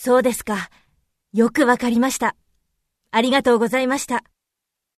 そうですか。よくわかりました。ありがとうございました。